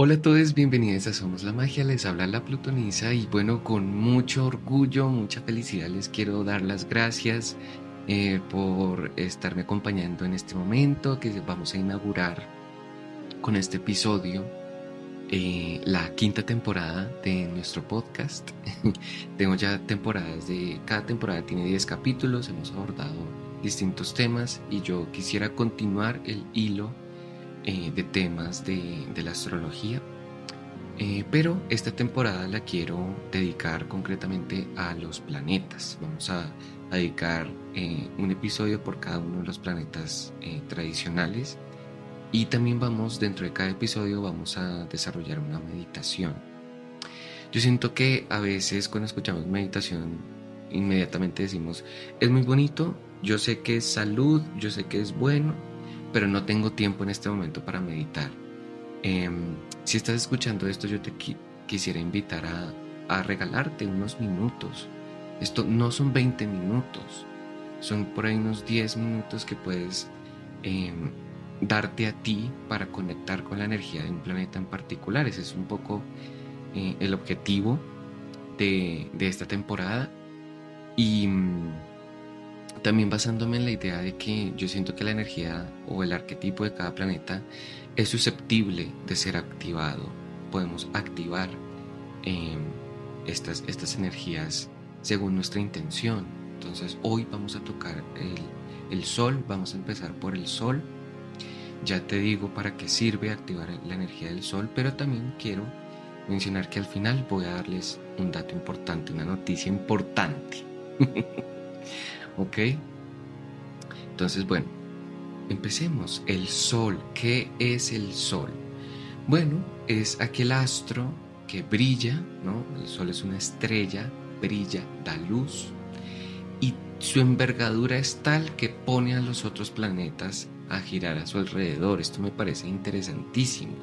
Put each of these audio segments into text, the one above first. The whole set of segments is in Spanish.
Hola a todos, bienvenidos a Somos la Magia, les habla la Plutonisa y bueno, con mucho orgullo, mucha felicidad les quiero dar las gracias eh, por estarme acompañando en este momento que vamos a inaugurar con este episodio eh, la quinta temporada de nuestro podcast. Tengo ya temporadas de, cada temporada tiene 10 capítulos, hemos abordado distintos temas y yo quisiera continuar el hilo eh, de temas de, la astrología. Eh, pero esta temporada la quiero dedicar concretamente a los planetas. Vamos a, dedicar eh, un episodio por cada uno de los planetas tradicionales. Y también vamos, dentro de cada episodio, vamos a desarrollar una meditación. Yo siento que a veces cuando escuchamos meditación, inmediatamente decimos, es muy bonito, yo sé que es salud, yo sé que es bueno, pero no tengo tiempo en este momento para meditar. Em, si estás escuchando esto, yo te quisiera invitar a, regalarte unos minutos. Esto no son 20 minutos, son por ahí unos 10 minutos que puedes em, darte a ti para conectar con la energía de un planeta en particular. Ese es un poco eh, el objetivo de, de esta temporada. Y también basándome en la idea de que yo siento que la energía o el arquetipo de cada planeta es susceptible de ser activado. Podemos activar em, estas, estas energías según nuestra intención. Entonces hoy vamos a tocar el, el sol, vamos a empezar por el sol. Ya te digo para qué sirve activar la energía del sol, pero también quiero mencionar que al final voy a darles un dato importante, una noticia importante. ¿Ok? Entonces, bueno, empecemos. El Sol, ¿qué es el Sol? Bueno, es aquel astro que brilla, ¿no? El Sol es una estrella, brilla, da luz y su envergadura es tal que pone a los otros planetas a girar a su alrededor. Esto me parece interesantísimo.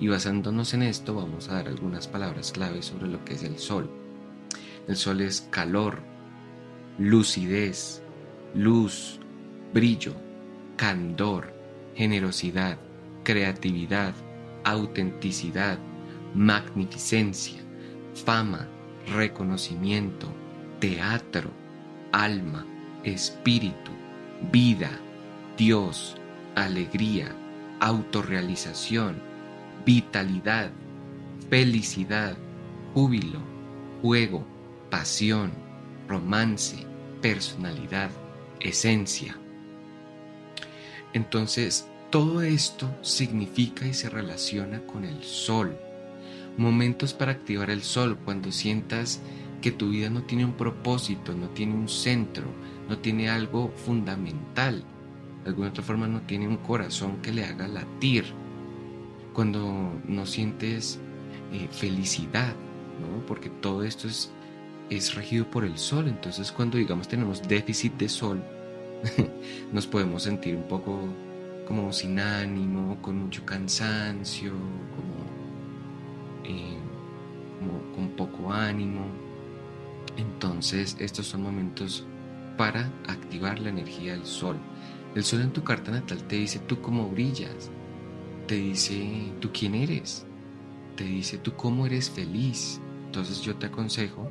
Y basándonos en esto vamos a dar algunas palabras claves sobre lo que es el Sol. El Sol es calor, lucidez, luz, brillo, candor, generosidad, creatividad, autenticidad, magnificencia, fama, reconocimiento, teatro, alma, espíritu, vida, Dios, alegría, autorrealización, vitalidad, felicidad, júbilo, juego, pasión, romance, personalidad, esencia. Entonces, todo esto significa y se relaciona con el sol. Momentos para activar el sol cuando sientas que tu vida no tiene un propósito, no tiene un centro, no tiene algo fundamental. De alguna otra forma no tiene un corazón que le haga latir. Cuando no sientes eh, felicidad, ¿no? porque todo esto es es regido por el sol, entonces cuando digamos tenemos déficit de sol, nos podemos sentir un poco como sin ánimo, con mucho cansancio, como, eh, como con poco ánimo. Entonces estos son momentos para activar la energía del sol. El sol en tu carta natal te dice tú cómo brillas, te dice tú quién eres, te dice tú cómo eres feliz. Entonces yo te aconsejo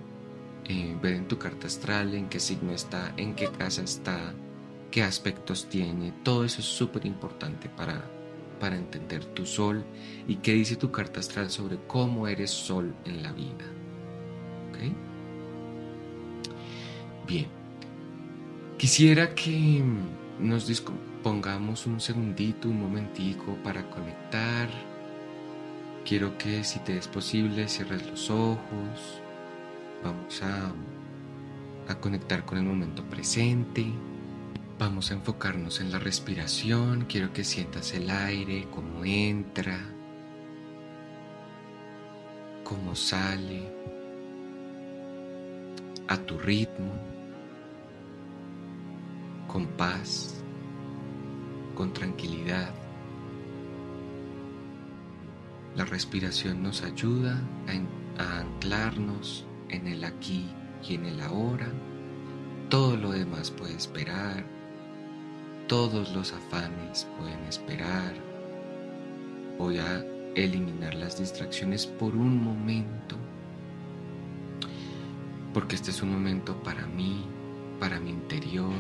eh, ver en tu carta astral en qué signo está, en qué casa está, qué aspectos tiene. Todo eso es súper importante para, para entender tu sol y qué dice tu carta astral sobre cómo eres sol en la vida. ¿Ok? Bien. Quisiera que nos dispongamos un segundito, un momentico para conectar. Quiero que si te es posible cierres los ojos Vamos a, conectar con el momento presente. Vamos a enfocarnos en la respiración. Quiero que sientas el aire, cómo entra, cómo sale, a tu ritmo, con paz, con tranquilidad. La respiración nos ayuda a anclarnos en el aquí y en el ahora. Todo lo demás puede esperar. Todos los afanes pueden esperar. Voy a eliminar las distracciones por un momento, porque este es un momento para mí, para mi interior,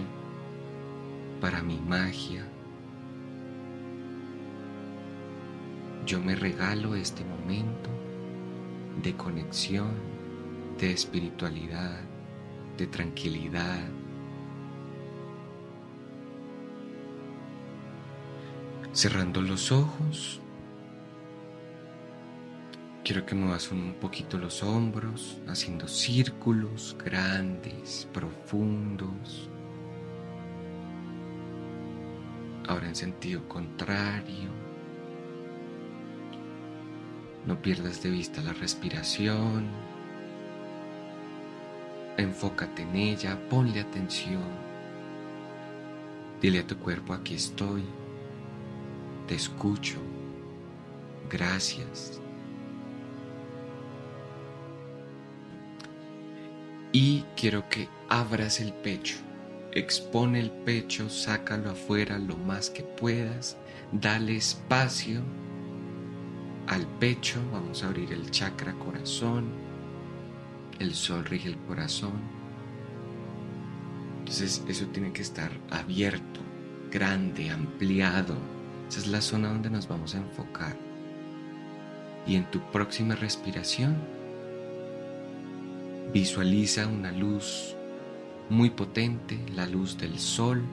para mi magia. Yo me regalo este momento de conexión, de espiritualidad, de tranquilidad. Cerrando los ojos, quiero que muevas un poquito los hombros, haciendo círculos grandes, profundos. Ahora en sentido contrario. No pierdas de vista la respiración. Enfócate en ella, ponle atención. Dile a tu cuerpo, aquí estoy. Te escucho. Gracias. Y quiero que abras el pecho. Expone el pecho, sácalo afuera lo más que puedas. Dale espacio al pecho. Vamos a abrir el chakra corazón. El sol rige el corazón. Entonces eso tiene que estar abierto, grande, ampliado. Esa es la zona donde nos vamos a enfocar. Y en tu próxima respiración, visualiza una luz muy potente, la luz del sol.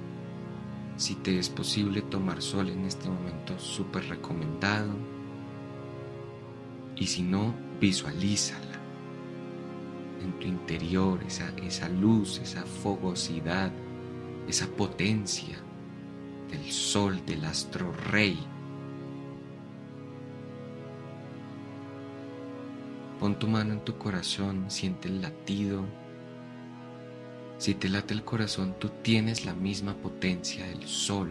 Si te es posible tomar sol en este momento, súper recomendado. Y si no, visualízala en tu interior, esa, esa luz, esa fogosidad, esa potencia del sol, del astro rey. Pon tu mano en tu corazón, siente el latido. Si te late el corazón, tú tienes la misma potencia del sol.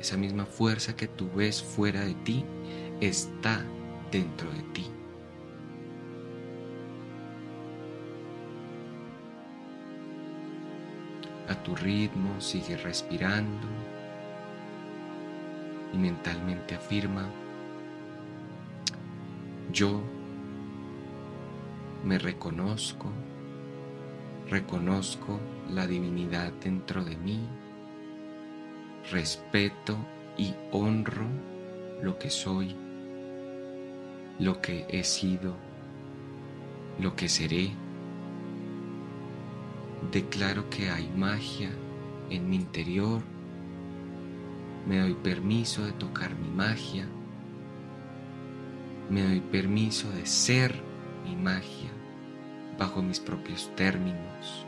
Esa misma fuerza que tú ves fuera de ti está dentro de ti. A tu ritmo sigue respirando y mentalmente afirma, yo me reconozco, reconozco la divinidad dentro de mí, respeto y honro lo que soy, lo que he sido, lo que seré. Declaro que hay magia en mi interior me doy permiso de tocar mi magia. Me doy permiso de ser mi magia bajo mis propios términos.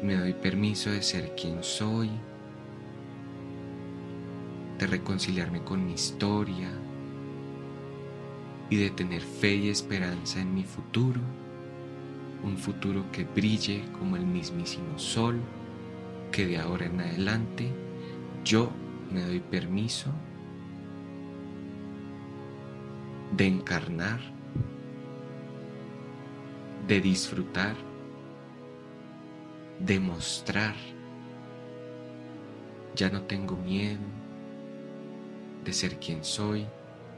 Me doy permiso de ser quien soy, de reconciliarme con mi historia y de tener fe y esperanza en mi futuro, un futuro que brille como el mismísimo sol que de ahora en adelante yo me doy permiso de encarnar, de disfrutar, de mostrar. Ya no tengo miedo de ser quien soy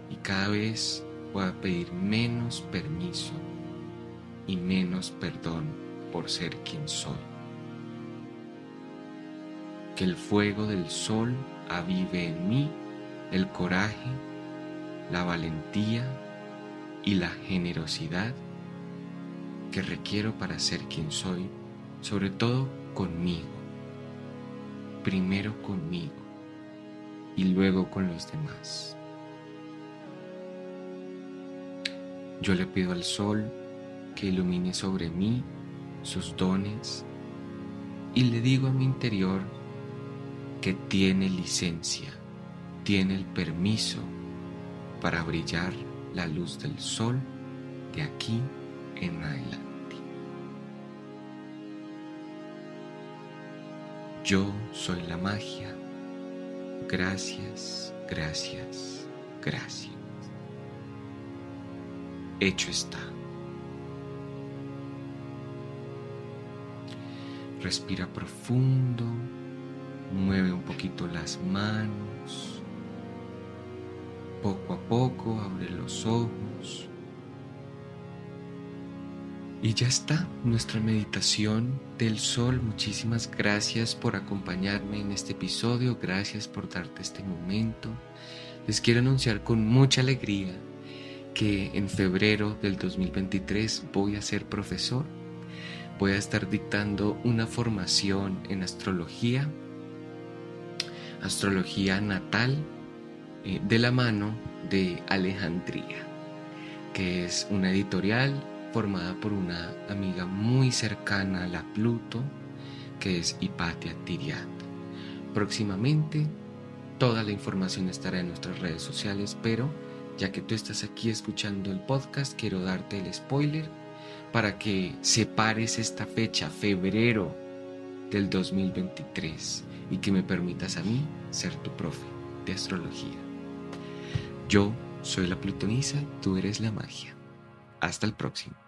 y cada vez voy a pedir menos permiso y menos perdón por ser quien soy que el fuego del sol avive en mí el coraje, la valentía y la generosidad que requiero para ser quien soy, sobre todo conmigo. Primero conmigo y luego con los demás. Yo le pido al sol que ilumine sobre mí sus dones y le digo a mi interior que tiene licencia, tiene el permiso para brillar la luz del sol de aquí en adelante. Yo soy la magia. Gracias, gracias, gracias. Hecho está. Respira profundo Mueve un poquito las manos, poco a poco, abre los ojos. Y ya está nuestra meditación del sol. Muchísimas gracias por acompañarme en este episodio. Gracias por darte este momento. Les quiero anunciar con mucha alegría que en febrero del 2023 voy a ser profesor. Voy a estar dictando una formación en astrología, astrología natal, eh, de la mano de Alejandría, que es una editorial formada por una amiga muy cercana a la Pluto, que es Hipatia Tiriat. Próximamente toda la información estará en nuestras redes sociales, pero ya que tú estás aquí escuchando el podcast, quiero darte el spoiler para que separes esta fecha, febrero del 2023, y que me permitas a mí ser tu profe de astrología. Yo soy la plutonisa, tú eres la magia. Hasta el próximo.